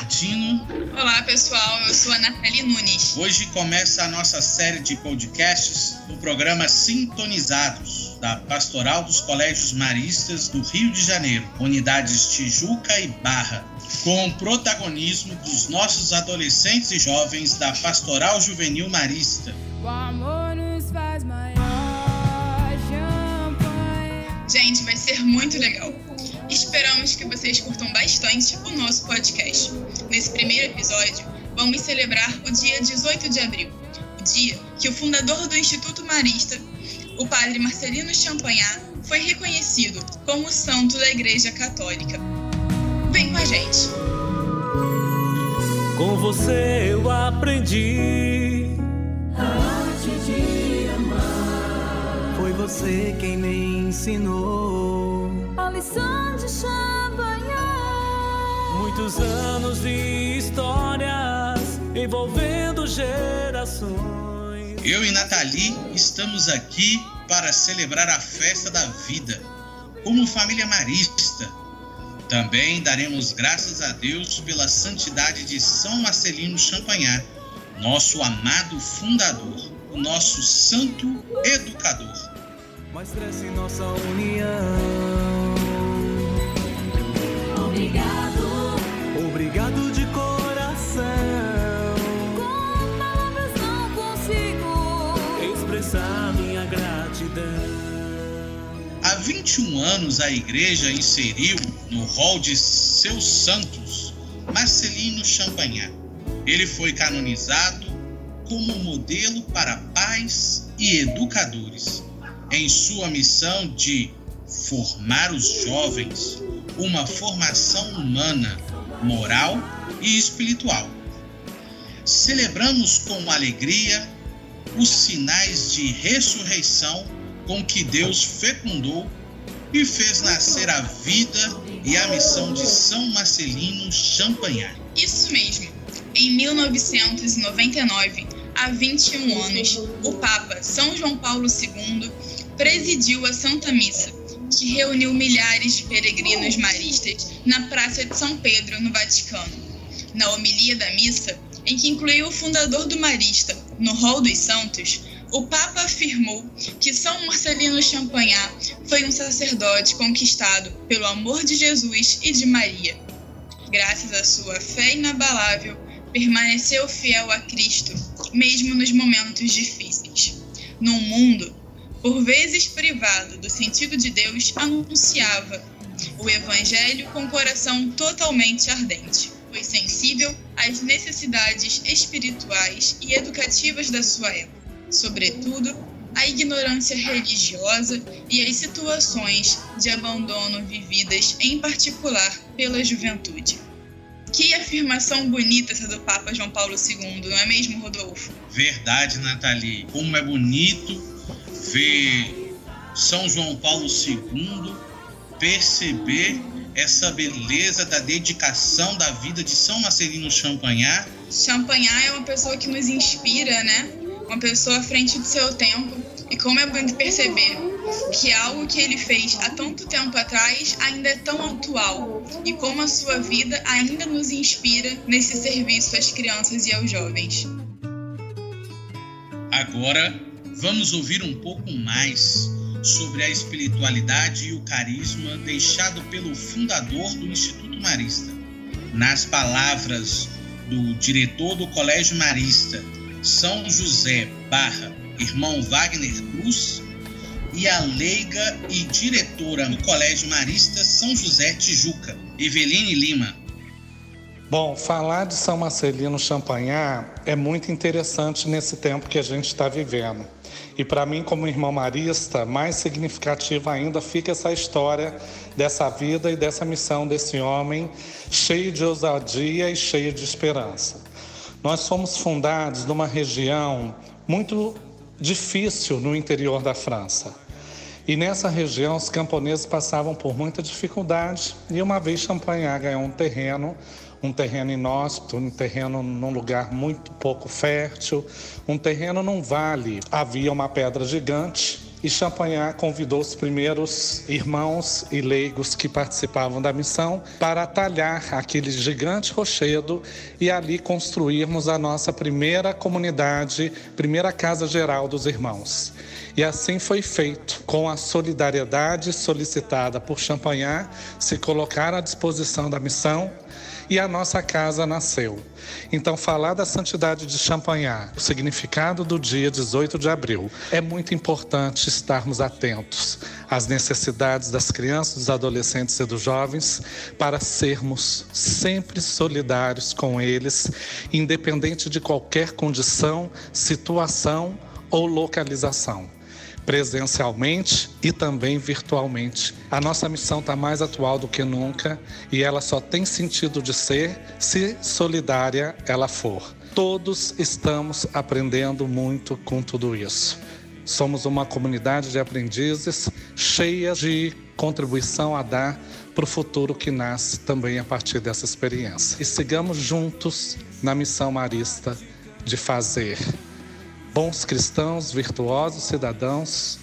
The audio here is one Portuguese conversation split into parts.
Bernardino. Olá pessoal, eu sou a Nathalie Nunes. Hoje começa a nossa série de podcasts do programa Sintonizados, da Pastoral dos Colégios Maristas do Rio de Janeiro, unidades Tijuca e Barra, com o protagonismo dos nossos adolescentes e jovens da Pastoral Juvenil Marista. O amor nos faz maior Gente, vai ser muito legal. Esperamos que vocês curtam bastante o nosso podcast. Nesse primeiro episódio, vamos celebrar o dia 18 de abril, o dia que o fundador do Instituto Marista, o padre Marcelino Champagnat, foi reconhecido como santo da Igreja Católica. Vem com a gente! Com você eu aprendi. Foi você quem me ensinou. A lição de champanhe. Muitos anos de histórias envolvendo gerações. Eu e Nathalie estamos aqui para celebrar a festa da vida, como família marista. Também daremos graças a Deus pela santidade de São Marcelino Champagnat, nosso amado fundador, o nosso santo educador. Mas cresce nossa união. Obrigado. Obrigado de coração. Com palavras não consigo. Expressar minha gratidão. Há 21 anos a igreja inseriu no rol de seus santos Marcelino Champagnat. Ele foi canonizado como modelo para pais e educadores em sua missão de formar os jovens uma formação humana, moral e espiritual. Celebramos com alegria os sinais de ressurreição com que Deus fecundou e fez nascer a vida e a missão de São Marcelino Champagnat. Isso mesmo. Em 1999, há 21 anos, o Papa São João Paulo II presidiu a Santa Missa, que reuniu milhares de peregrinos maristas na Praça de São Pedro, no Vaticano. Na homilia da missa, em que incluiu o fundador do Marista no rol dos santos, o Papa afirmou que São Marcelino Champagnat foi um sacerdote conquistado pelo amor de Jesus e de Maria. Graças à sua fé inabalável, permaneceu fiel a Cristo, mesmo nos momentos difíceis. Num mundo, por vezes privado do sentido de Deus, anunciava o Evangelho com coração totalmente ardente. Foi sensível às necessidades espirituais e educativas da sua época, sobretudo à ignorância religiosa e às situações de abandono vividas, em particular, pela juventude. Que afirmação bonita essa do Papa João Paulo II, não é mesmo, Rodolfo? Verdade, Nathalie. Como é bonito ver São João Paulo II perceber essa beleza da dedicação da vida de São Marcelino Champagnat. Champagnat é uma pessoa que nos inspira, né? Uma pessoa à frente do seu tempo. E como é bonito perceber que algo que ele fez há tanto tempo atrás ainda é tão atual. E como a sua vida ainda nos inspira nesse serviço às crianças e aos jovens. Agora vamos ouvir um pouco mais sobre a espiritualidade e o carisma deixado pelo fundador do Instituto Marista. Nas palavras do diretor do Colégio Marista, São José Barra, irmão Wagner Cruz, e a leiga e diretora do Colégio Marista São José Tijuca, Eveline Lima. Bom, falar de São Marcelino Champagnat é muito interessante nesse tempo que a gente está vivendo. E para mim, como irmão marista, mais significativa ainda fica essa história dessa vida e dessa missão desse homem, cheio de ousadia e cheio de esperança. Nós fomos fundados numa região muito difícil no interior da França. E nessa região os camponeses passavam por muita dificuldade e uma vez Champagnat ganhou um terreno, um terreno inóspito, um terreno num lugar muito pouco fértil, um terreno num vale. Havia uma pedra gigante e Champagnat convidou os primeiros irmãos e leigos que participavam da missão para talhar aquele gigante rochedo e ali construirmos a nossa primeira comunidade, primeira casa geral dos irmãos. E assim foi feito, com a solidariedade solicitada por Champagnat, se colocar à disposição da missão e a nossa casa nasceu. Então, falar da santidade de Champagnat, o significado do dia 18 de abril, é muito importante estarmos atentos às necessidades das crianças, dos adolescentes e dos jovens, para sermos sempre solidários com eles, independente de qualquer condição, situação ou localização presencialmente e também virtualmente. A nossa missão está mais atual do que nunca e ela só tem sentido de ser se solidária ela for. Todos estamos aprendendo muito com tudo isso. Somos uma comunidade de aprendizes cheia de contribuição a dar para o futuro que nasce também a partir dessa experiência. E sigamos juntos na missão marista de fazer bons cristãos, virtuosos cidadãos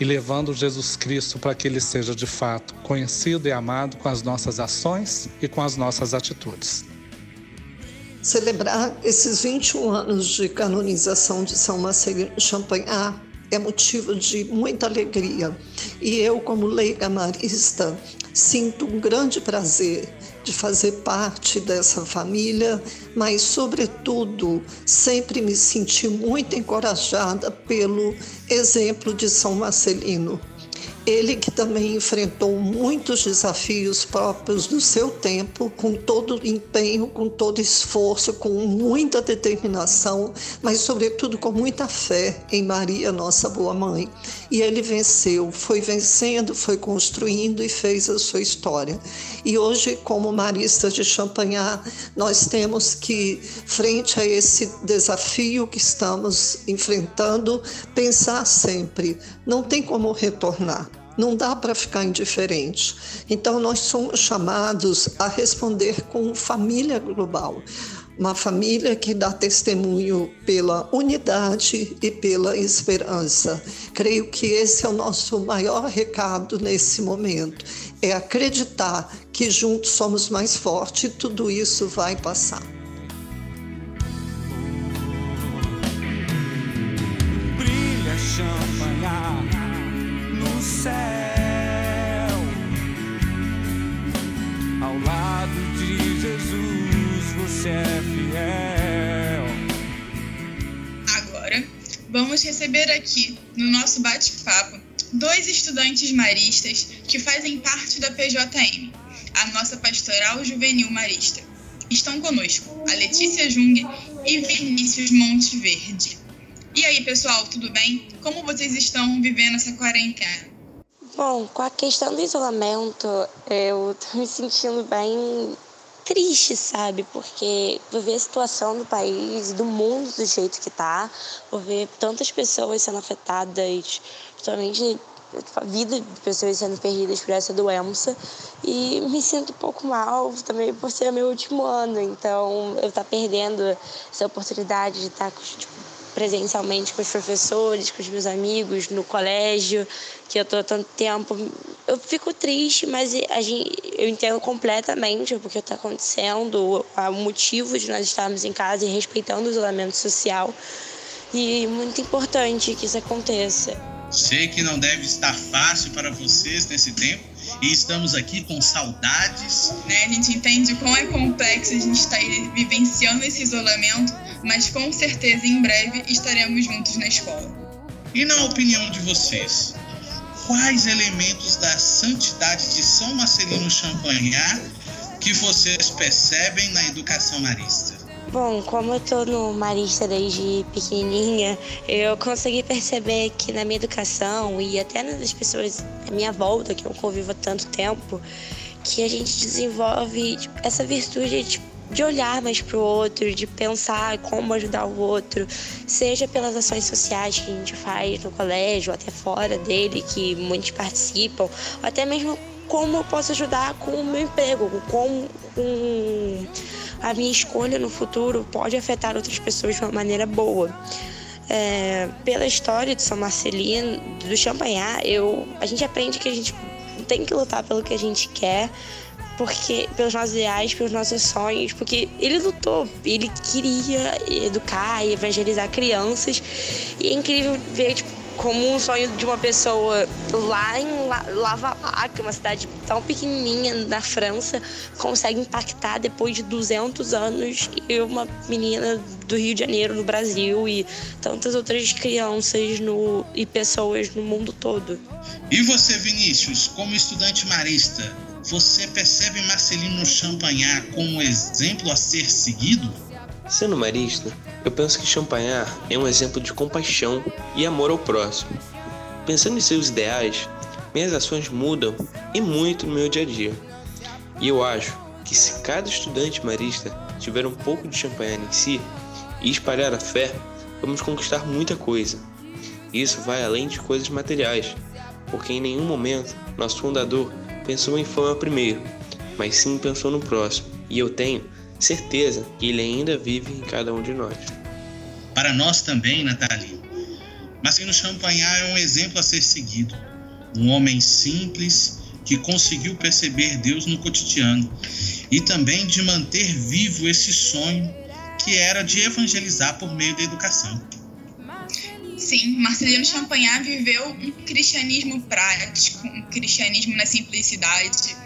e levando Jesus Cristo para que ele seja de fato conhecido e amado com as nossas ações e com as nossas atitudes. Celebrar esses 21 anos de canonização de São Marcelino Champagnat é motivo de muita alegria. E eu, como leiga marista, sinto um grande prazer de fazer parte dessa família, mas, sobretudo, sempre me senti muito encorajada pelo exemplo de São Marcelino. Ele que também enfrentou muitos desafios próprios do seu tempo, com todo empenho, com todo esforço, com muita determinação, mas sobretudo com muita fé em Maria, nossa boa mãe. E ele venceu, foi vencendo, foi construindo e fez a sua história. E hoje, como maristas de Champagnat, nós temos que, frente a esse desafio que estamos enfrentando, pensar sempre: não tem como retornar. Não dá para ficar indiferente. Então, nós somos chamados a responder com família global. Uma família que dá testemunho pela unidade e pela esperança. Creio que esse é o nosso maior recado nesse momento. É acreditar que juntos somos mais fortes e tudo isso vai passar. Vamos receber aqui, no nosso bate-papo, dois estudantes maristas que fazem parte da PJM, a nossa Pastoral Juvenil Marista. Estão conosco a Letícia Jung e Vinícius Monteverde. E aí, pessoal, tudo bem? Como vocês estão vivendo essa quarentena? Bom, com a questão do isolamento, eu tô me sentindo bem triste, sabe? Porque vou ver a situação do país, do mundo do jeito que tá, vou ver tantas pessoas sendo afetadas, principalmente a vida de pessoas sendo perdidas por essa doença e me sinto um pouco mal também por ser meu último ano, então eu tá perdendo essa oportunidade de estar tá, tipo, presencialmente com os professores, com os meus amigos no colégio, que eu tô tanto tempo. Eu fico triste, mas a gente, eu entendo completamente o que está acontecendo, o motivo de nós estarmos em casa e respeitando o isolamento social. E muito importante que isso aconteça. Sei que não deve estar fácil para vocês nesse tempo e estamos aqui com saudades. Né? A gente entende quão é complexo a gente estar tá vivenciando esse isolamento, mas com certeza em breve estaremos juntos na escola. E na opinião de vocês, quais elementos da santidade de São Marcelino Champagnat que vocês percebem na educação marista? Bom, como eu tô no Marista desde pequenininha, eu consegui perceber que na minha educação e até nas pessoas à minha volta, que eu convivo há tanto tempo, que a gente desenvolve tipo, essa virtude de de olhar mais para o outro, de pensar como ajudar o outro, seja pelas ações sociais que a gente faz no colégio, até fora dele, que muitos participam, ou até mesmo como eu posso ajudar com o meu emprego, com, com a minha escolha no futuro pode afetar outras pessoas de uma maneira boa. É, pela história de São Marcelino, do Champagnat, eu, a gente aprende que a gente tem que lutar pelo que a gente quer, porque pelos nossos ideais, pelos nossos sonhos, porque ele lutou, ele queria educar e evangelizar crianças. E é incrível ver tipo, como um sonho de uma pessoa lá em Lavalac, uma cidade tão pequenininha na França, consegue impactar depois de 200 anos e uma menina do Rio de Janeiro no Brasil e tantas outras crianças no, e pessoas no mundo todo. E você, Vinícius, como estudante marista, você percebe Marcelino Champagnat como um exemplo a ser seguido? Sendo marista, eu penso que Champagnat é um exemplo de compaixão e amor ao próximo. Pensando em seus ideais, minhas ações mudam e muito no meu dia a dia. E eu acho que se cada estudante marista tiver um pouco de Champagnat em si e espalhar a fé, vamos conquistar muita coisa. Isso vai além de coisas materiais, porque em nenhum momento nosso fundador pensou em fama primeiro, mas sim pensou no próximo. E eu tenho certeza que ele ainda vive em cada um de nós. Para nós também, Nathalie. Marcelino Champagnat é um exemplo a ser seguido. Um homem simples que conseguiu perceber Deus no cotidiano e também de manter vivo esse sonho que era de evangelizar por meio da educação. Sim, Marcelino Champagnat viveu um cristianismo prático, um cristianismo na simplicidade.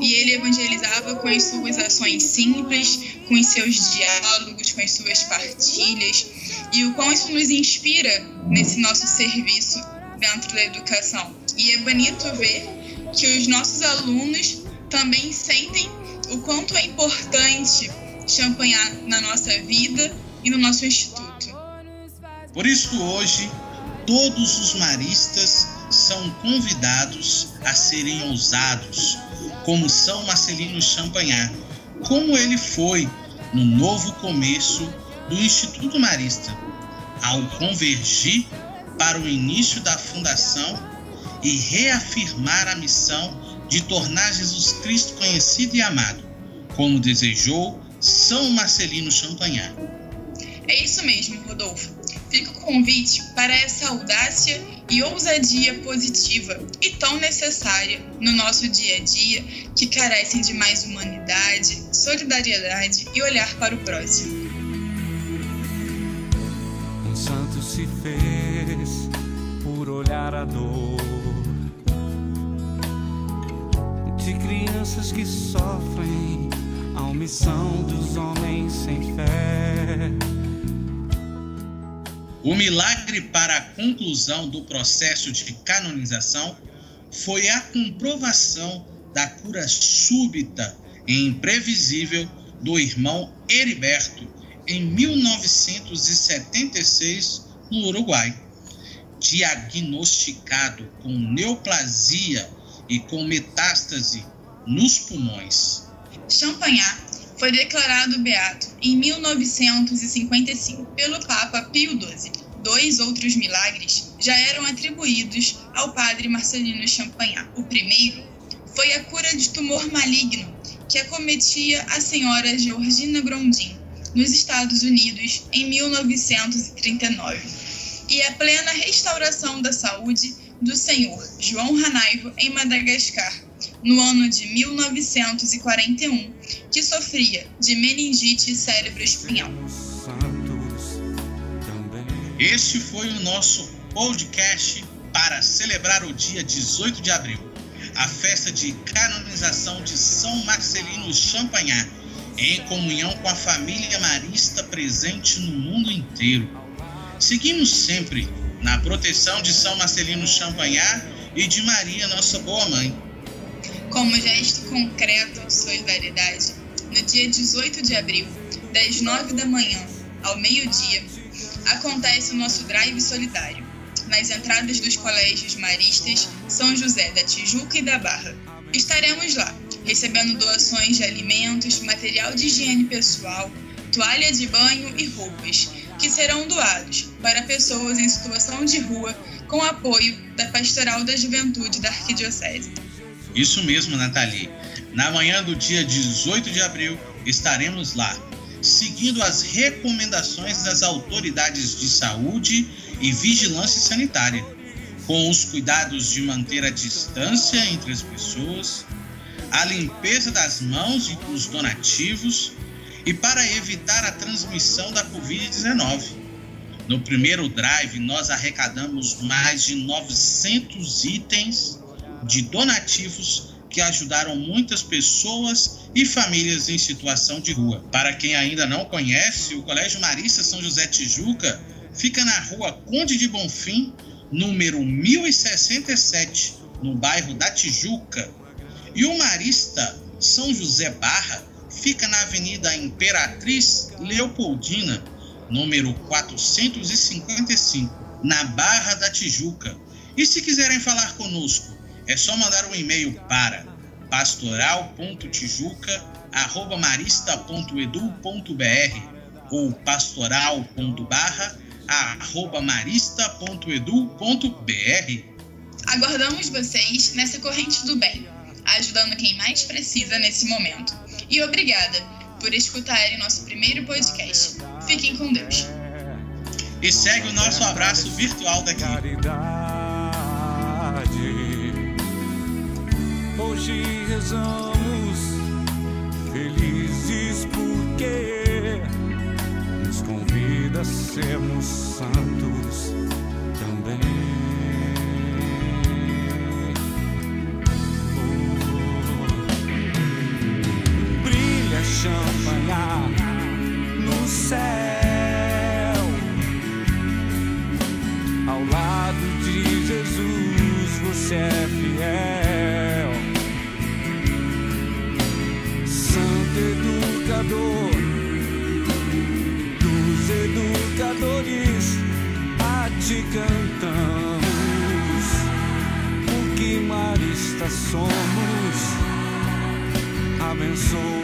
E ele evangelizava com as suas ações simples, com os seus diálogos, com as suas partilhas. E o quão isso nos inspira nesse nosso serviço dentro da educação. E é bonito ver que os nossos alunos também sentem o quanto é importante Champagnat na nossa vida e no nosso instituto. Por isso, hoje, todos os maristas são convidados a serem ousados, como São Marcelino Champagnat, como ele foi no novo começo do Instituto Marista, ao convergir para o início da fundação e reafirmar a missão de tornar Jesus Cristo conhecido e amado, como desejou São Marcelino Champagnat. É isso mesmo, Rodolfo fica o convite para essa audácia e ousadia positiva e tão necessária no nosso dia a dia, que carecem de mais humanidade, solidariedade e olhar para o próximo. Um santo se fez por olhar a dor de crianças que sofrem a omissão dos homens sem fé o milagre para a conclusão do processo de canonização foi a comprovação da cura súbita e imprevisível do irmão Heriberto em 1976 no Uruguai. Diagnosticado com neoplasia e com metástase nos pulmões. Champagnat foi declarado beato em 1955 pelo Papa Pio XII. Dois outros milagres já eram atribuídos ao padre Marcelino Champagnat. O primeiro foi a cura de tumor maligno que acometia a senhora Georgina Grondin, nos Estados Unidos, em 1939, e a plena restauração da saúde do senhor João Ranaivo em Madagascar, no ano de 1941, que sofria de meningite cérebro-espinhal. Este foi o nosso podcast para celebrar o dia 18 de abril, a festa de canonização de São Marcelino Champagnat, em comunhão com a família marista presente no mundo inteiro. Seguimos sempre na proteção de São Marcelino Champagnat e de Maria, nossa boa mãe. Como gesto concreto de solidariedade, no dia 18 de abril, das 9 da manhã ao meio-dia, acontece o nosso Drive Solidário, nas entradas dos colégios maristas São José da Tijuca e da Barra. Estaremos lá recebendo doações de alimentos, material de higiene pessoal, toalha de banho e roupas, que serão doados para pessoas em situação de rua com apoio da Pastoral da Juventude da Arquidiocese. Isso mesmo, Nathalie. Na manhã do dia 18 de abril, estaremos lá, seguindo as recomendações das autoridades de saúde e vigilância sanitária, com os cuidados de manter a distância entre as pessoas, a limpeza das mãos e dos donativos e para evitar a transmissão da Covid-19. No primeiro drive, nós arrecadamos mais de 900 itens de donativos que ajudaram muitas pessoas e famílias em situação de rua. Para quem ainda não conhece, o Colégio Marista São José Tijuca fica na rua Conde de Bonfim, número 1067, no bairro da Tijuca. E o Marista São José Barra fica na Avenida Imperatriz Leopoldina, número 455, na Barra da Tijuca. E se quiserem falar conosco, é só mandar um e-mail para pastoral.tijuca@marista.edu.br ou pastoral.barra@marista.edu.br. Aguardamos vocês nessa corrente do bem, ajudando quem mais precisa nesse momento. E obrigada por escutarem nosso primeiro podcast. Fiquem com Deus. E segue o nosso abraço virtual daqui. Hoje rezamos felizes porque nos convida a sermos santos também. Somos. Abençoa-nos,